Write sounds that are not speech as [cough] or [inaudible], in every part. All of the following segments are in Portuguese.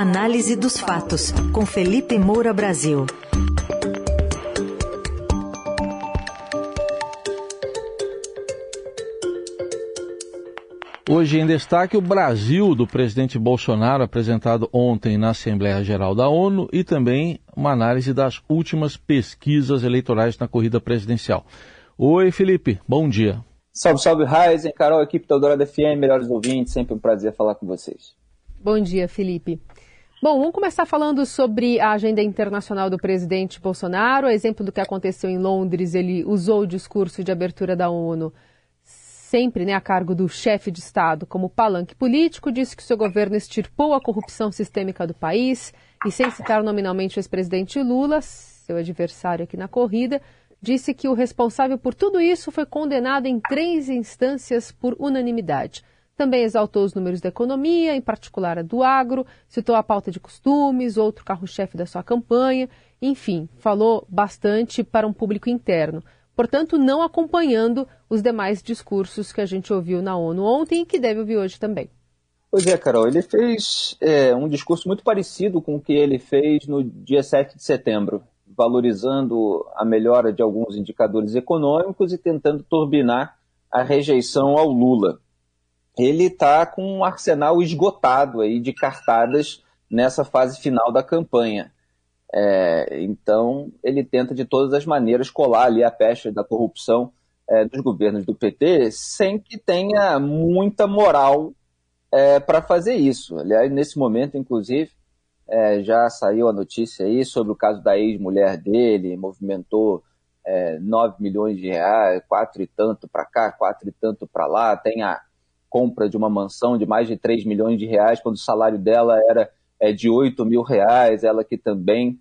Análise dos fatos, com Felipe Moura Brasil. Hoje em destaque o Brasil do presidente Bolsonaro, apresentado ontem na Assembleia Geral da ONU, e também uma análise das últimas pesquisas eleitorais na corrida presidencial. Oi, Felipe, bom dia. Salve, salve, Raizen, Carol, equipe da Eldorado FM, melhores ouvintes, sempre um prazer falar com vocês. Bom dia, Felipe. Bom, vamos começar falando sobre a agenda internacional do presidente Bolsonaro. A exemplo do que aconteceu em Londres, ele usou o discurso de abertura da ONU sempre né, a cargo do chefe de Estado, como palanque político, disse que seu governo extirpou a corrupção sistêmica do país e, sem citar nominalmente o ex-presidente Lula, seu adversário aqui na corrida, disse que o responsável por tudo isso foi condenado em três instâncias por unanimidade. Também exaltou os números da economia, em particular a do agro, citou a pauta de costumes, outro carro-chefe da sua campanha, enfim, falou bastante para um público interno portanto, não acompanhando os demais discursos que a gente ouviu na ONU ontem e que deve ouvir hoje também. Pois é, Carol, ele fez é, um discurso muito parecido com o que ele fez no dia 7 de setembro, valorizando a melhora de alguns indicadores econômicos e tentando turbinar a rejeição ao Lula. Ele está com um arsenal esgotado aí de cartadas nessa fase final da campanha. É, então, ele tenta de todas as maneiras colar ali a peste da corrupção é, dos governos do PT, sem que tenha muita moral é, para fazer isso. Aliás, nesse momento, inclusive, é, já saiu a notícia aí sobre o caso da ex-mulher dele, movimentou é, 9 milhões de reais, quatro e tanto para cá, quatro e tanto para lá, tem a compra de uma mansão de mais de 3 milhões de reais, quando o salário dela era é, de 8 mil reais, ela que também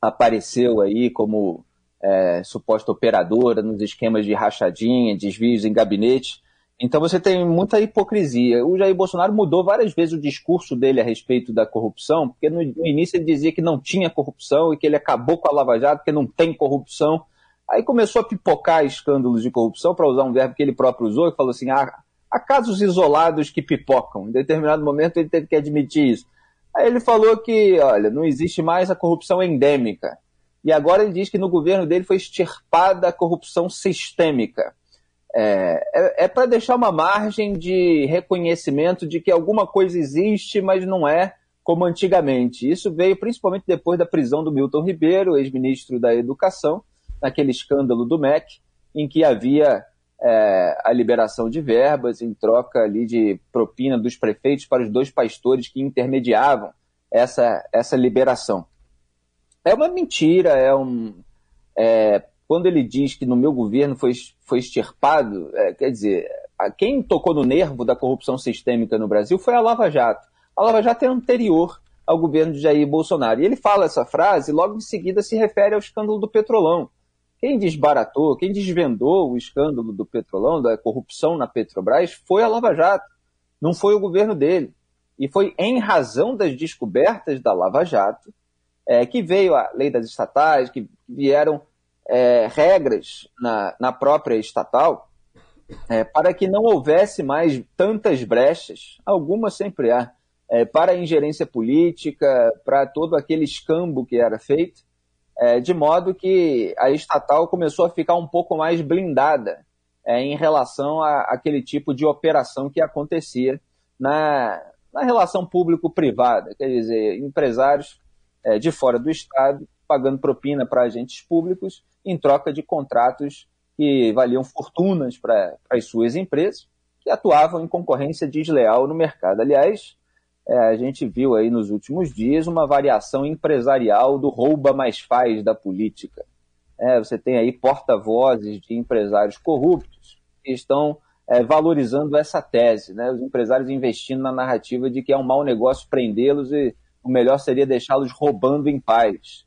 apareceu aí como é, suposta operadora nos esquemas de rachadinha, desvios em gabinete. Então você tem muita hipocrisia. O Jair Bolsonaro mudou várias vezes o discurso dele a respeito da corrupção, porque no, início ele dizia que não tinha corrupção e que ele acabou com a Lava Jato porque não tem corrupção. Aí começou a pipocar escândalos de corrupção, para usar um verbo que ele próprio usou, e falou assim: ah, há casos isolados que pipocam. Em determinado momento ele teve que admitir isso. Aí ele falou que, olha, não existe mais a corrupção endêmica. E agora ele diz que no governo dele foi extirpada a corrupção sistêmica. É, é, é para deixar uma margem de reconhecimento de que alguma coisa existe, mas não é como antigamente. Isso veio principalmente depois da prisão do Milton Ribeiro, ex-ministro da Educação, naquele escândalo do MEC, em que havia é, a liberação de verbas em troca ali de propina dos prefeitos para os dois pastores que intermediavam essa, essa liberação. É uma mentira, é um. É, quando ele diz que no meu governo foi, foi extirpado, é, quer dizer, quem tocou no nervo da corrupção sistêmica no Brasil foi a Lava Jato. A Lava Jato é anterior ao governo de Jair Bolsonaro. E ele fala essa frase, logo em seguida se refere ao escândalo do Petrolão. Quem desbaratou, quem desvendou o escândalo do Petrolão, da corrupção na Petrobras, foi a Lava Jato, não foi o governo dele. E foi em razão das descobertas da Lava Jato é, que veio a lei das estatais, que vieram é, regras na, na, própria estatal é, para que não houvesse mais tantas brechas, algumas sempre há, é, para a ingerência política, para todo aquele escambo que era feito, é, de modo que a estatal começou a ficar um pouco mais blindada é, em relação a aquele tipo de operação que acontecia na, na relação público-privada, quer dizer, empresários é, de fora do Estado pagando propina para agentes públicos em troca de contratos que valiam fortunas para as suas empresas, que atuavam em concorrência desleal no mercado. Aliás, é, a gente viu aí nos últimos dias uma variação empresarial do rouba mais faz da política. É, você tem aí porta-vozes de empresários corruptos que estão é, valorizando essa tese, né? os empresários investindo na narrativa de que é um mau negócio prendê-los e o melhor seria deixá-los roubando em paz.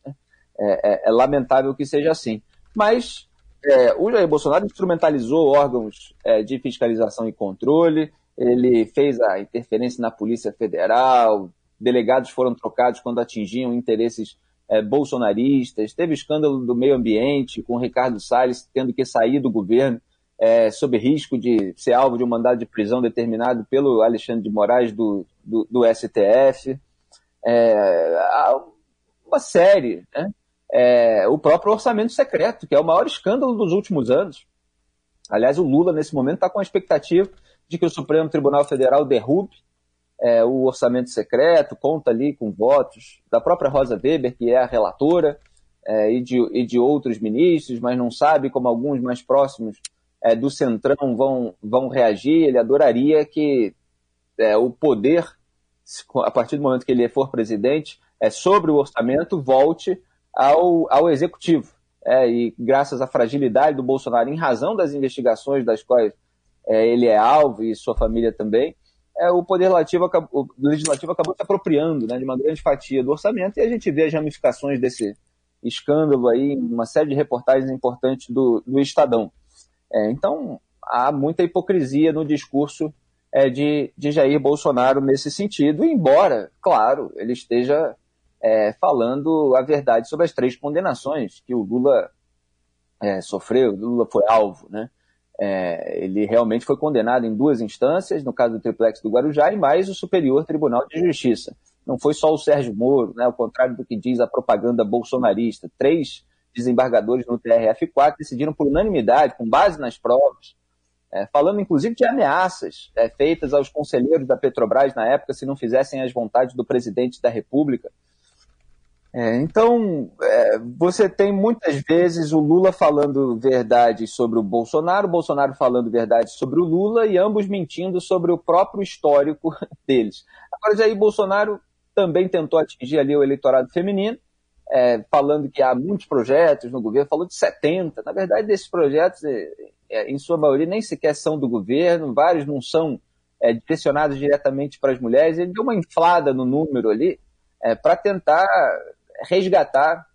É, é, é, lamentável que seja assim. Mas é, o Jair Bolsonaro instrumentalizou órgãos é, de fiscalização e controle, ele fez a interferência na Polícia Federal, delegados foram trocados quando atingiam interesses é, bolsonaristas, teve escândalo do meio ambiente, com Ricardo Salles tendo que sair do governo é, sob risco de ser alvo de um mandado de prisão determinado pelo Alexandre de Moraes do, do, do STF. é, uma série, né? É, o próprio orçamento secreto, que é o maior escândalo dos últimos anos. Aliás, o Lula, nesse momento, está com a expectativa de que o Supremo Tribunal Federal derrube é, o orçamento secreto, conta ali com votos da própria Rosa Weber, que é a relatora, é, e, de, e de outros ministros, mas não sabe como alguns mais próximos é, do Centrão vão, vão reagir. Ele adoraria que é, o poder, a partir do momento que ele for presidente, é, sobre o orçamento, volte ao, ao executivo. É, e graças à fragilidade do Bolsonaro, em razão das investigações das quais é, ele é alvo e sua família também, é, o poder legislativo acabou, o legislativo acabou se apropriando né, de uma grande fatia do orçamento e a gente vê as ramificações desse escândalo aí, uma série de reportagens importantes do, do Estadão. É, então, há muita hipocrisia no discurso é, de, de Jair Bolsonaro nesse sentido, embora, claro, ele esteja é, falando a verdade sobre as três condenações que o Lula é, sofreu, o Lula foi alvo, né? É, ele realmente foi condenado em duas instâncias, no caso do triplex do Guarujá, e mais o Superior Tribunal de Justiça. Não foi só o Sérgio Moro, né, ao contrário do que diz a propaganda bolsonarista. Três desembargadores no TRF4 decidiram por unanimidade, com base nas provas, é, falando inclusive de ameaças é, feitas aos conselheiros da Petrobras na época se não fizessem as vontades do presidente da República. É, então, é, você tem muitas vezes o Lula falando verdade sobre o Bolsonaro, o Bolsonaro falando verdade sobre o Lula e ambos mentindo sobre o próprio histórico [laughs] deles. Agora, Jair Bolsonaro também tentou atingir ali o eleitorado feminino, é, falando que há muitos projetos no governo, falou de 70. Na verdade, desses projetos, é, é, em sua maioria, nem sequer são do governo, vários não são é, direcionados diretamente para as mulheres. Ele deu uma inflada no número ali para tentar resgatar,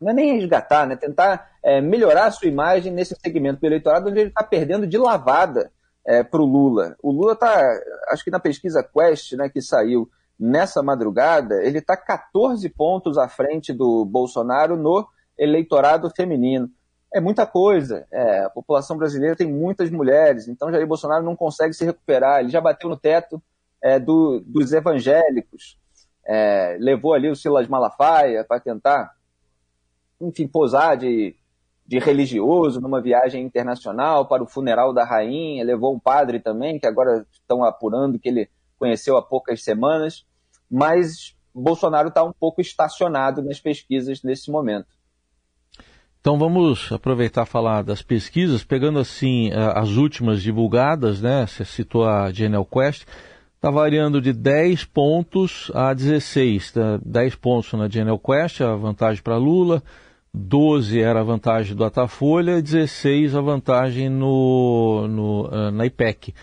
não é nem resgatar, né? tentar é, melhorar a sua imagem nesse segmento do eleitorado onde ele está perdendo de lavada é, para o Lula. O Lula está, acho que na pesquisa Quest, né, que saiu nessa madrugada, ele está 14 pontos à frente do Bolsonaro no eleitorado feminino. É muita coisa. É, a população brasileira tem muitas mulheres, então Jair Bolsonaro não consegue se recuperar. Ele já bateu no teto é, do, dos evangélicos é, levou ali o Silas Malafaia para tentar, enfim, posar de, de religioso numa viagem internacional para o funeral da rainha, levou um padre também, que agora estão apurando que ele conheceu há poucas semanas, mas Bolsonaro está um pouco estacionado nas pesquisas nesse momento. Então vamos aproveitar falar das pesquisas, pegando assim as últimas divulgadas, né? Você citou a Genial Quest está variando de 10 pontos a 16. Tá? 10 pontos na General Quest, a vantagem para Lula, 12 era a vantagem do Atafolha, 16 a vantagem no, no, uh, na IPEC.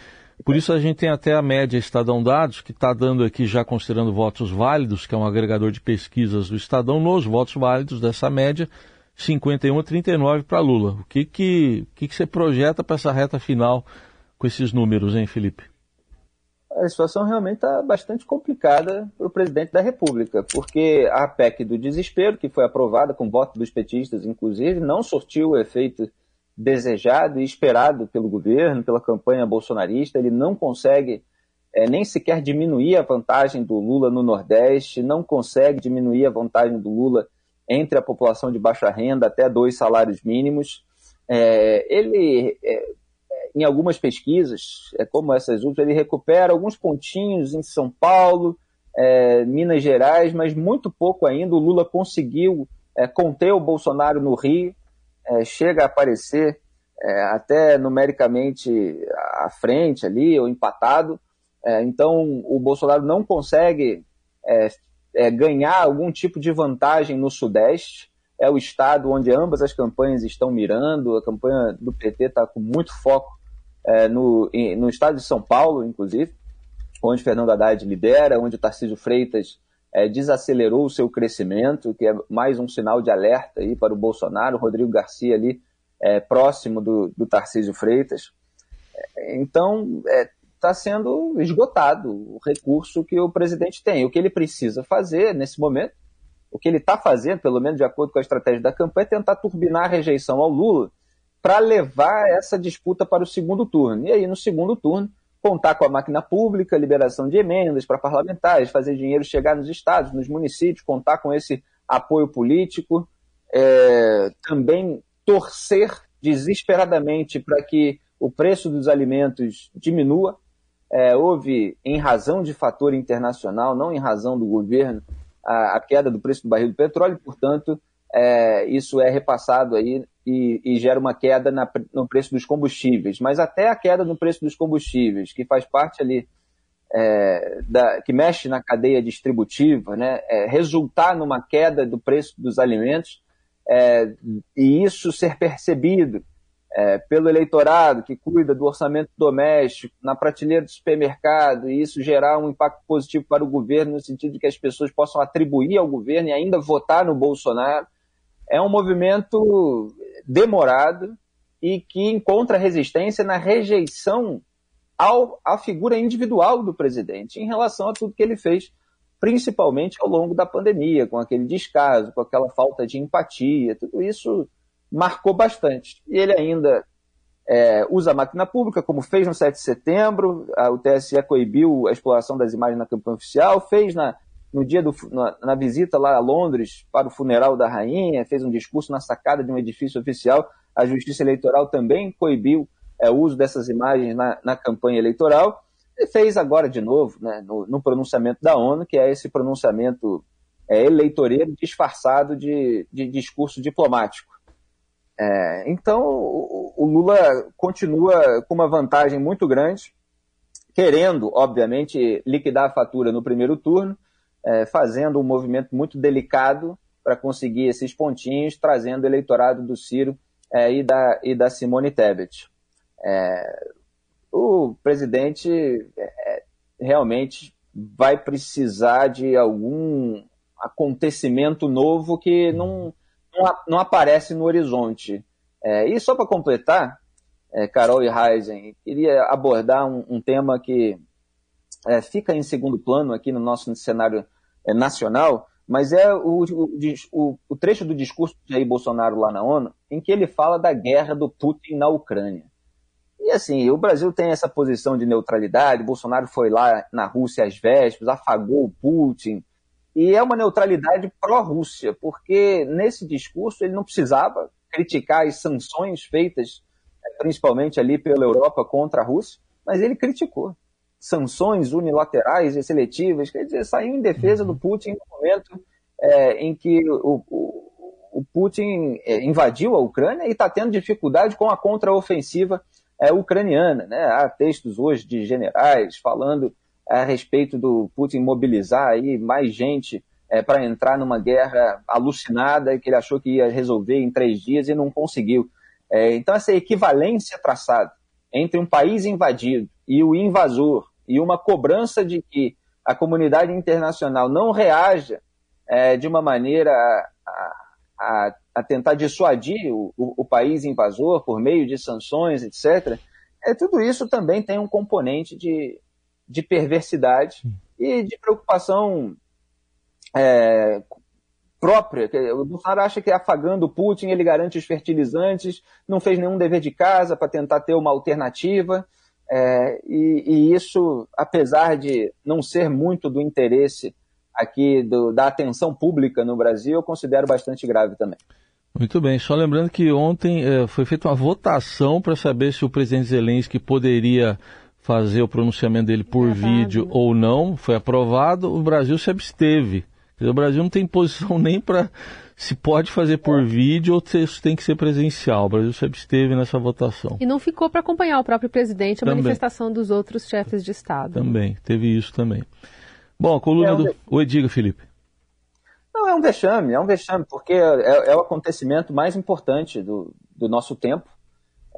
Por isso a gente tem até a média Estadão Dados, que está dando aqui, já considerando votos válidos, que é um agregador de pesquisas do Estadão, nos votos válidos dessa média, 51 a 39 para Lula. O que, que, que, que você projeta para essa reta final com esses números, hein, Felipe? A situação realmente está bastante complicada para o presidente da República, porque a PEC do desespero, que foi aprovada com voto dos petistas, inclusive, não sortiu o efeito desejado e esperado pelo governo, pela campanha bolsonarista. Ele não consegue é, nem sequer diminuir a vantagem do Lula no Nordeste, não consegue diminuir a vantagem do Lula entre a população de baixa renda até dois salários mínimos. É, ele é, em algumas pesquisas, é, como essas últimas, ele recupera alguns pontinhos em São Paulo, é, Minas Gerais, mas muito pouco ainda. O Lula conseguiu é, conter o Bolsonaro no Rio, é, chega a aparecer é, até numericamente à frente ali, ou empatado. É, então, o Bolsonaro não consegue ganhar algum tipo de vantagem no Sudeste é o estado onde ambas as campanhas estão mirando. A campanha do PT está com muito foco é, no, no estado de São Paulo, inclusive, onde Fernando Haddad lidera, onde o Tarcísio Freitas é, desacelerou o seu crescimento, que é mais um sinal de alerta aí para o Bolsonaro, o Rodrigo Garcia ali é, próximo do, do Tarcísio Freitas. Então, está é, sendo esgotado o recurso que o presidente tem. O que ele precisa fazer nesse momento, o que ele está fazendo, pelo menos de acordo com a estratégia da campanha, é tentar turbinar a rejeição ao Lula para levar essa disputa para o segundo turno. E aí, no segundo turno, contar com a máquina pública, liberação de emendas para parlamentares, fazer dinheiro chegar nos estados, nos municípios, contar com esse apoio político, é, também torcer desesperadamente para que o preço dos alimentos diminua. É, houve, em razão de fator internacional, não em razão do governo, a, a queda do preço do barril do petróleo, portanto, é, isso é repassado aí e, e gera uma queda na, no preço dos combustíveis. Mas até a queda no preço dos combustíveis, que faz parte ali, é, da, que mexe na cadeia distributiva, né, é, resultar numa queda do preço dos alimentos é, e isso ser percebido é, pelo eleitorado que cuida do orçamento doméstico, na prateleira do supermercado, e isso gerar um impacto positivo para o governo, no sentido de que as pessoas possam atribuir ao governo e ainda votar no Bolsonaro, é um movimento demorado e que encontra resistência na rejeição ao, à figura individual do presidente em relação a tudo que ele fez, principalmente ao longo da pandemia, com aquele descaso, com aquela falta de empatia, tudo isso marcou bastante. E ele ainda é, usa a máquina pública, como fez no 7 de setembro, a, o TSE coibiu a exploração das imagens na campanha oficial, fez na, no dia do, na, na, visita lá a Londres para o funeral da rainha, fez um discurso na sacada de um edifício oficial. A Justiça Eleitoral também coibiu é, o uso dessas imagens na, na, campanha eleitoral. E fez agora de novo, né, no, no, pronunciamento da ONU, que é esse pronunciamento é, eleitoreiro disfarçado de, de discurso diplomático. É, então, o, o Lula continua com uma vantagem muito grande, querendo, obviamente, liquidar a fatura no primeiro turno, é, fazendo um movimento muito delicado para conseguir esses pontinhos, trazendo o eleitorado do Ciro é, e, da, e da Simone Tebet. É, o presidente é, realmente vai precisar de algum acontecimento novo que não não, não aparece no horizonte. É, e só para completar, é, Carol e Heisen, queria abordar um, um tema que é, fica em segundo plano aqui no nosso cenário é, nacional, mas é o, o, o, trecho do discurso de Jair Bolsonaro lá na ONU, em que ele fala da guerra do Putin na Ucrânia. E assim, o Brasil tem essa posição de neutralidade, Bolsonaro foi lá na Rússia às vésperas, afagou o Putin, e é uma neutralidade pró-Rússia, porque nesse discurso ele não precisava criticar as sanções feitas, eh, principalmente ali pela Europa contra a Rússia, mas ele criticou. Sanções unilaterais e seletivas, quer dizer, saiu em defesa do Putin no momento é, em que o, o, o Putin é, invadiu a Ucrânia e está tendo dificuldade com a contraofensiva é, ucraniana. Né? Há textos hoje de generais falando a respeito do Putin mobilizar aí mais gente é, para entrar numa guerra alucinada que ele achou que ia resolver em três dias e não conseguiu. É, então, essa equivalência traçada entre um país invadido e o invasor e uma cobrança de que a comunidade internacional não reaja é, de uma maneira a, a, a tentar dissuadir o, o, o, país invasor por meio de sanções, etc., é, tudo isso também tem um componente de, de perversidade e de preocupação é, própria. O Bolsonaro acha que afagando o Putin ele garante os fertilizantes, não fez nenhum dever de casa para tentar ter uma alternativa. É, e, e, isso, apesar de não ser muito do interesse aqui do, da atenção pública no Brasil, eu considero bastante grave também. Muito bem, só lembrando que ontem é, foi feita uma votação para saber se o presidente Zelensky poderia fazer o pronunciamento dele por vídeo ou não, foi aprovado, o Brasil se absteve. O Brasil não tem posição [laughs] nem para se pode fazer por vídeo ou se tem que ser presencial. O Brasil se absteve nessa votação. E não ficou para acompanhar o próprio presidente, a também. manifestação dos outros chefes de Estado. Também, teve isso também. Bom, a coluna é um... do. Oi, diga, Felipe. Não, é um vexame, é um vexame, porque é, é o acontecimento mais importante do, do nosso tempo,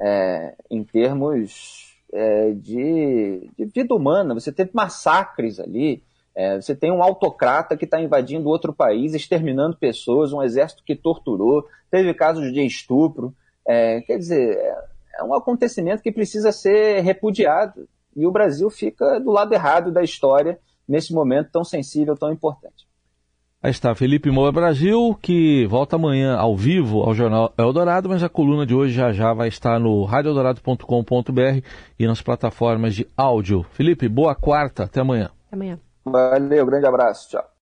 é, em termos é, de, de, vida humana, você teve massacres ali, é, você tem um autocrata que está invadindo outro país, exterminando pessoas, um exército que torturou, teve casos de estupro. É, quer dizer, é, é um acontecimento que precisa ser repudiado. E o Brasil fica do lado errado da história nesse momento tão sensível, tão importante. Aí está Felipe Moura Brasil, que volta amanhã ao vivo ao Jornal Eldorado, mas a coluna de hoje já já vai estar no radioeldorado.com.br e nas plataformas de áudio. Felipe, boa quarta, até amanhã. Até amanhã. Valeu, grande abraço, tchau.